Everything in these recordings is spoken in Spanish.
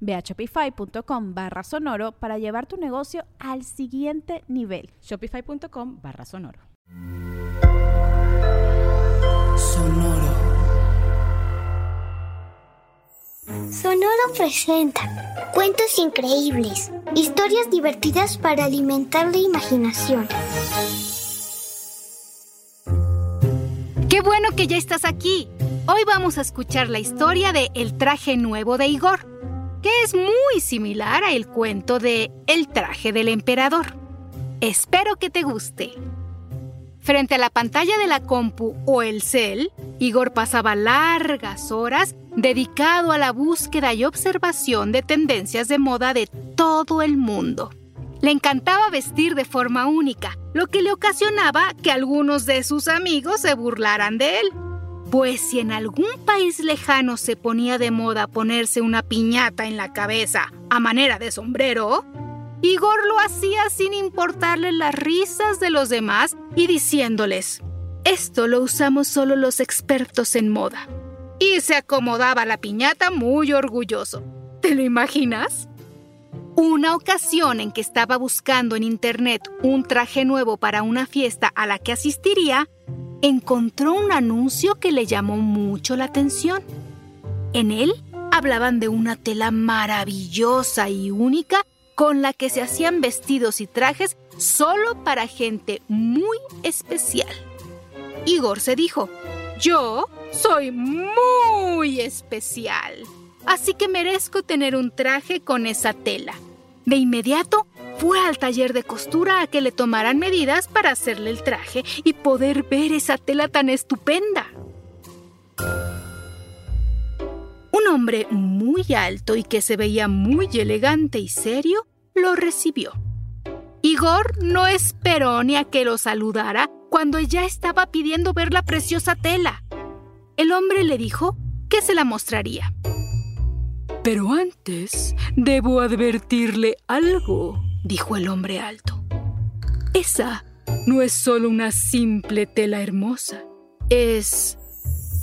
Ve a shopify.com barra sonoro para llevar tu negocio al siguiente nivel. Shopify.com barra sonoro. Sonoro. Sonoro presenta cuentos increíbles, historias divertidas para alimentar la imaginación. ¡Qué bueno que ya estás aquí! Hoy vamos a escuchar la historia de El traje nuevo de Igor que es muy similar a el cuento de El traje del emperador. Espero que te guste. Frente a la pantalla de la compu o el cel, Igor pasaba largas horas dedicado a la búsqueda y observación de tendencias de moda de todo el mundo. Le encantaba vestir de forma única, lo que le ocasionaba que algunos de sus amigos se burlaran de él. Pues si en algún país lejano se ponía de moda ponerse una piñata en la cabeza a manera de sombrero, Igor lo hacía sin importarle las risas de los demás y diciéndoles, esto lo usamos solo los expertos en moda. Y se acomodaba la piñata muy orgulloso. ¿Te lo imaginas? Una ocasión en que estaba buscando en internet un traje nuevo para una fiesta a la que asistiría, encontró un anuncio que le llamó mucho la atención. En él hablaban de una tela maravillosa y única con la que se hacían vestidos y trajes solo para gente muy especial. Igor se dijo, yo soy muy especial, así que merezco tener un traje con esa tela. De inmediato fue al taller de costura a que le tomaran medidas para hacerle el traje y poder ver esa tela tan estupenda. Un hombre muy alto y que se veía muy elegante y serio lo recibió. Igor no esperó ni a que lo saludara cuando ya estaba pidiendo ver la preciosa tela. El hombre le dijo que se la mostraría. Pero antes debo advertirle algo dijo el hombre alto. Esa no es solo una simple tela hermosa, es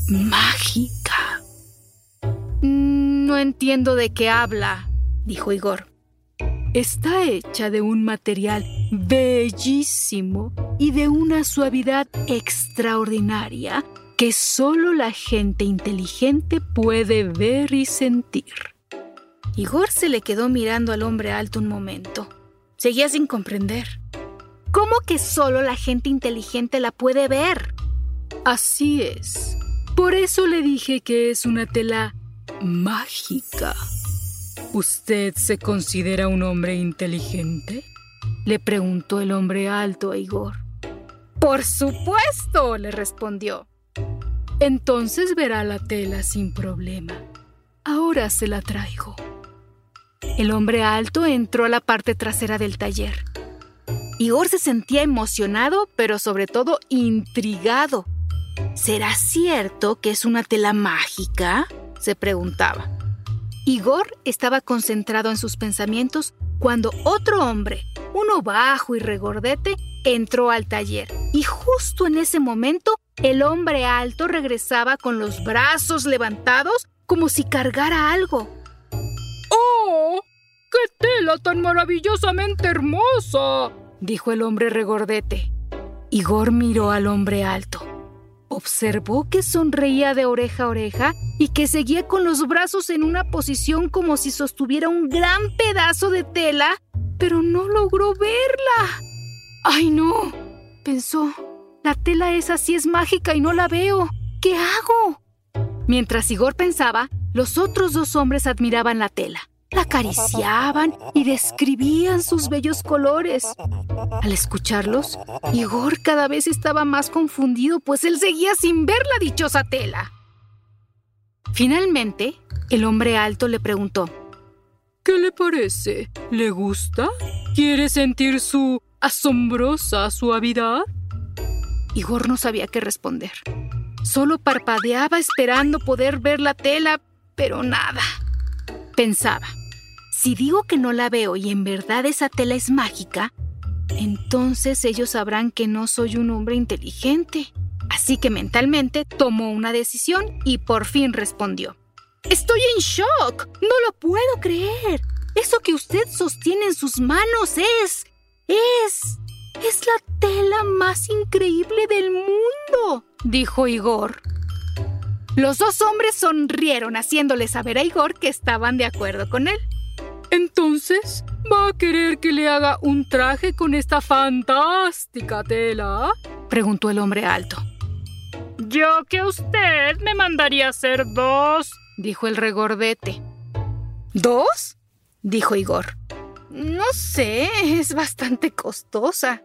mágica. No entiendo de qué habla, dijo Igor. Está hecha de un material bellísimo y de una suavidad extraordinaria que solo la gente inteligente puede ver y sentir. Igor se le quedó mirando al hombre alto un momento. Seguía sin comprender. ¿Cómo que solo la gente inteligente la puede ver? Así es. Por eso le dije que es una tela mágica. ¿Usted se considera un hombre inteligente? Le preguntó el hombre alto a Igor. Por supuesto, le respondió. Entonces verá la tela sin problema. Ahora se la traigo. El hombre alto entró a la parte trasera del taller. Igor se sentía emocionado, pero sobre todo intrigado. ¿Será cierto que es una tela mágica? se preguntaba. Igor estaba concentrado en sus pensamientos cuando otro hombre, uno bajo y regordete, entró al taller. Y justo en ese momento, el hombre alto regresaba con los brazos levantados como si cargara algo. ¡Oh! ¡Qué tela tan maravillosamente hermosa! dijo el hombre regordete. Igor miró al hombre alto. Observó que sonreía de oreja a oreja y que seguía con los brazos en una posición como si sostuviera un gran pedazo de tela, pero no logró verla. ¡Ay no! pensó. La tela esa sí es mágica y no la veo. ¿Qué hago? Mientras Igor pensaba, los otros dos hombres admiraban la tela. Acariciaban y describían sus bellos colores. Al escucharlos, Igor cada vez estaba más confundido, pues él seguía sin ver la dichosa tela. Finalmente, el hombre alto le preguntó, ¿Qué le parece? ¿Le gusta? ¿Quiere sentir su asombrosa suavidad? Igor no sabía qué responder. Solo parpadeaba esperando poder ver la tela, pero nada. Pensaba, si digo que no la veo y en verdad esa tela es mágica, entonces ellos sabrán que no soy un hombre inteligente. Así que mentalmente tomó una decisión y por fin respondió. Estoy en shock. No lo puedo creer. Eso que usted sostiene en sus manos es... es... es la tela más increíble del mundo dijo Igor. Los dos hombres sonrieron haciéndole saber a Igor que estaban de acuerdo con él. Entonces, ¿va a querer que le haga un traje con esta fantástica tela? preguntó el hombre alto. Yo que usted me mandaría hacer dos, dijo el regordete. ¿Dos? dijo Igor. No sé, es bastante costosa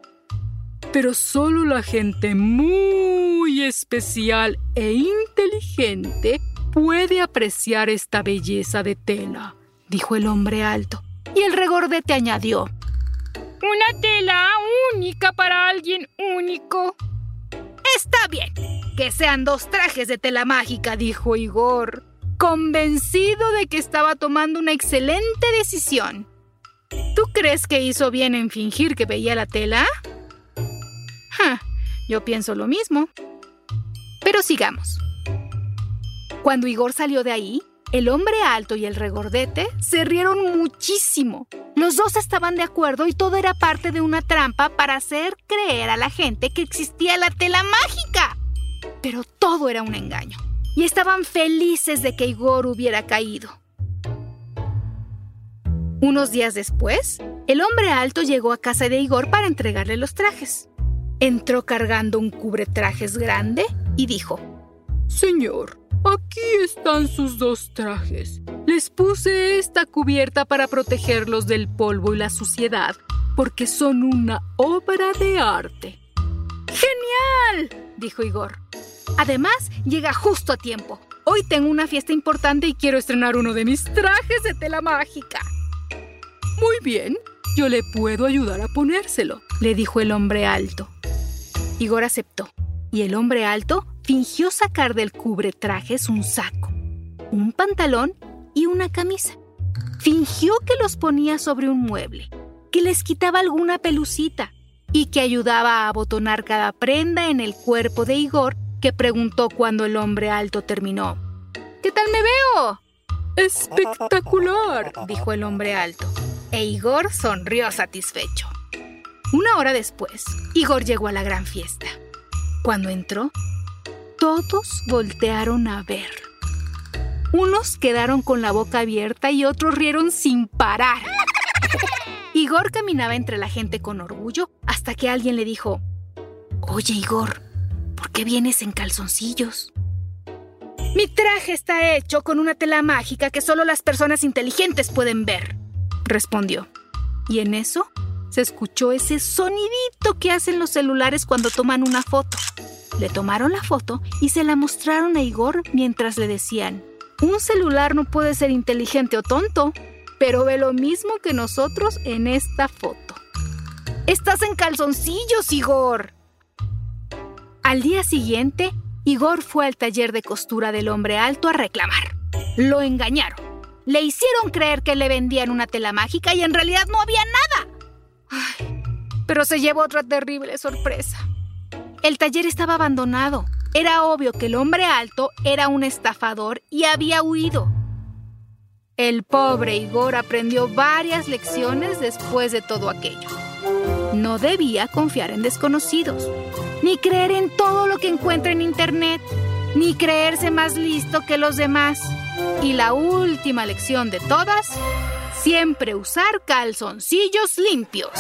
pero solo la gente muy especial e inteligente puede apreciar esta belleza de tela, dijo el hombre alto. Y el regordete añadió, una tela única para alguien único. Está bien, que sean dos trajes de tela mágica, dijo Igor, convencido de que estaba tomando una excelente decisión. ¿Tú crees que hizo bien en fingir que veía la tela? yo pienso lo mismo. Pero sigamos. Cuando Igor salió de ahí, el hombre alto y el regordete se rieron muchísimo. Los dos estaban de acuerdo y todo era parte de una trampa para hacer creer a la gente que existía la tela mágica. Pero todo era un engaño. Y estaban felices de que Igor hubiera caído. Unos días después, el hombre alto llegó a casa de Igor para entregarle los trajes. Entró cargando un cubretrajes grande y dijo, Señor, aquí están sus dos trajes. Les puse esta cubierta para protegerlos del polvo y la suciedad, porque son una obra de arte. ¡Genial! dijo Igor. Además, llega justo a tiempo. Hoy tengo una fiesta importante y quiero estrenar uno de mis trajes de tela mágica. Muy bien, yo le puedo ayudar a ponérselo, le dijo el hombre alto. Igor aceptó, y el hombre alto fingió sacar del cubretrajes un saco, un pantalón y una camisa. Fingió que los ponía sobre un mueble, que les quitaba alguna pelucita y que ayudaba a abotonar cada prenda en el cuerpo de Igor, que preguntó cuando el hombre alto terminó. ¿Qué tal me veo? Espectacular, dijo el hombre alto. E Igor sonrió satisfecho. Una hora después, Igor llegó a la gran fiesta. Cuando entró, todos voltearon a ver. Unos quedaron con la boca abierta y otros rieron sin parar. Igor caminaba entre la gente con orgullo hasta que alguien le dijo, Oye Igor, ¿por qué vienes en calzoncillos? Mi traje está hecho con una tela mágica que solo las personas inteligentes pueden ver, respondió. Y en eso se escuchó ese sonidito que hacen los celulares cuando toman una foto. Le tomaron la foto y se la mostraron a Igor mientras le decían, un celular no puede ser inteligente o tonto, pero ve lo mismo que nosotros en esta foto. Estás en calzoncillos, Igor. Al día siguiente, Igor fue al taller de costura del hombre alto a reclamar. Lo engañaron. Le hicieron creer que le vendían una tela mágica y en realidad no había nada. Pero se llevó otra terrible sorpresa. El taller estaba abandonado. Era obvio que el hombre alto era un estafador y había huido. El pobre Igor aprendió varias lecciones después de todo aquello. No debía confiar en desconocidos, ni creer en todo lo que encuentra en Internet, ni creerse más listo que los demás. Y la última lección de todas Siempre usar calzoncillos limpios.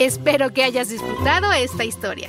Espero que hayas disfrutado esta historia.